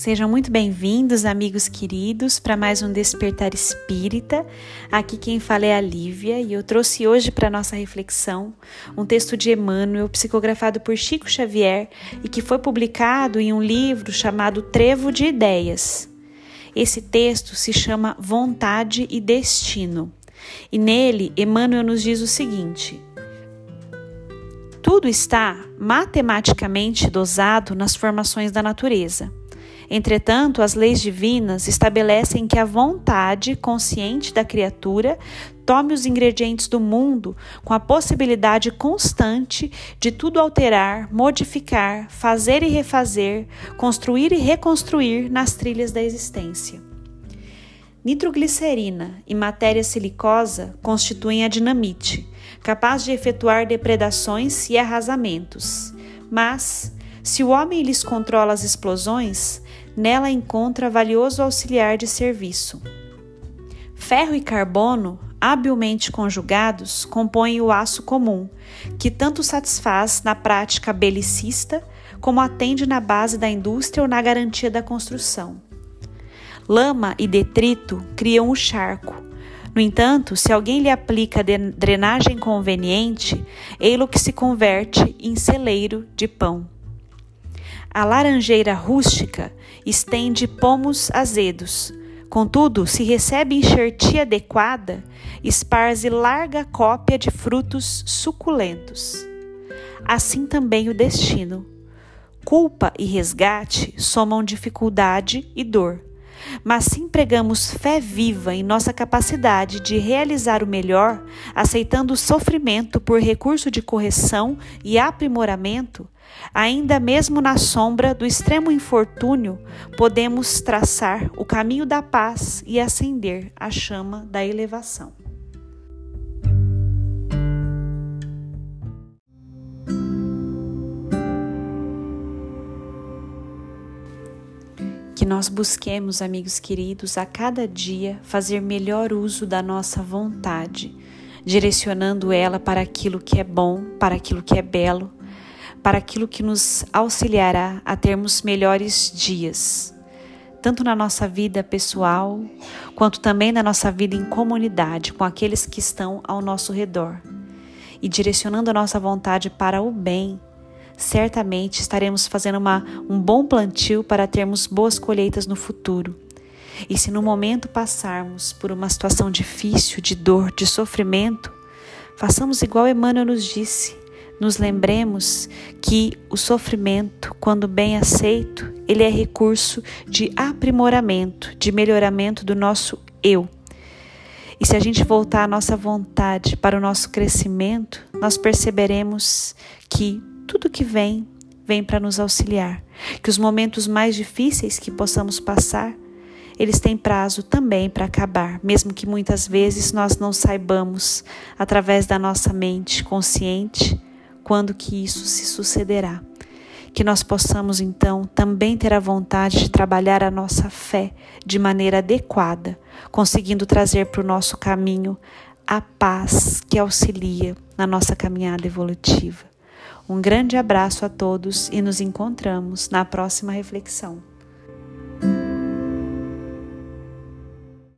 Sejam muito bem-vindos, amigos queridos, para mais um Despertar Espírita. Aqui quem fala é a Lívia e eu trouxe hoje para nossa reflexão um texto de Emmanuel, psicografado por Chico Xavier e que foi publicado em um livro chamado Trevo de Ideias. Esse texto se chama Vontade e Destino e nele Emmanuel nos diz o seguinte. Tudo está matematicamente dosado nas formações da natureza. Entretanto, as leis divinas estabelecem que a vontade consciente da criatura tome os ingredientes do mundo com a possibilidade constante de tudo alterar, modificar, fazer e refazer, construir e reconstruir nas trilhas da existência. Nitroglicerina e matéria silicosa constituem a dinamite, capaz de efetuar depredações e arrasamentos. Mas, se o homem lhes controla as explosões, nela encontra valioso auxiliar de serviço. Ferro e carbono, habilmente conjugados, compõem o aço comum, que tanto satisfaz na prática belicista como atende na base da indústria ou na garantia da construção. Lama e detrito criam o charco. No entanto, se alguém lhe aplica drenagem conveniente, ei-lo que se converte em celeiro de pão. A laranjeira rústica estende pomos azedos. Contudo, se recebe enxertia adequada, esparze larga cópia de frutos suculentos. Assim também o destino. Culpa e resgate somam dificuldade e dor. Mas se empregamos fé viva em nossa capacidade de realizar o melhor, aceitando o sofrimento por recurso de correção e aprimoramento, ainda mesmo na sombra do extremo infortúnio, podemos traçar o caminho da paz e acender a chama da elevação. que nós busquemos, amigos queridos, a cada dia fazer melhor uso da nossa vontade, direcionando ela para aquilo que é bom, para aquilo que é belo, para aquilo que nos auxiliará a termos melhores dias, tanto na nossa vida pessoal, quanto também na nossa vida em comunidade, com aqueles que estão ao nosso redor. E direcionando a nossa vontade para o bem, certamente estaremos fazendo uma, um bom plantio para termos boas colheitas no futuro. E se no momento passarmos por uma situação difícil, de dor, de sofrimento, façamos igual Emmanuel nos disse. Nos lembremos que o sofrimento, quando bem aceito, ele é recurso de aprimoramento, de melhoramento do nosso eu. E se a gente voltar a nossa vontade para o nosso crescimento, nós perceberemos que tudo que vem, vem para nos auxiliar. Que os momentos mais difíceis que possamos passar, eles têm prazo também para acabar, mesmo que muitas vezes nós não saibamos, através da nossa mente consciente, quando que isso se sucederá. Que nós possamos então também ter a vontade de trabalhar a nossa fé de maneira adequada, conseguindo trazer para o nosso caminho a paz que auxilia na nossa caminhada evolutiva. Um grande abraço a todos e nos encontramos na próxima reflexão.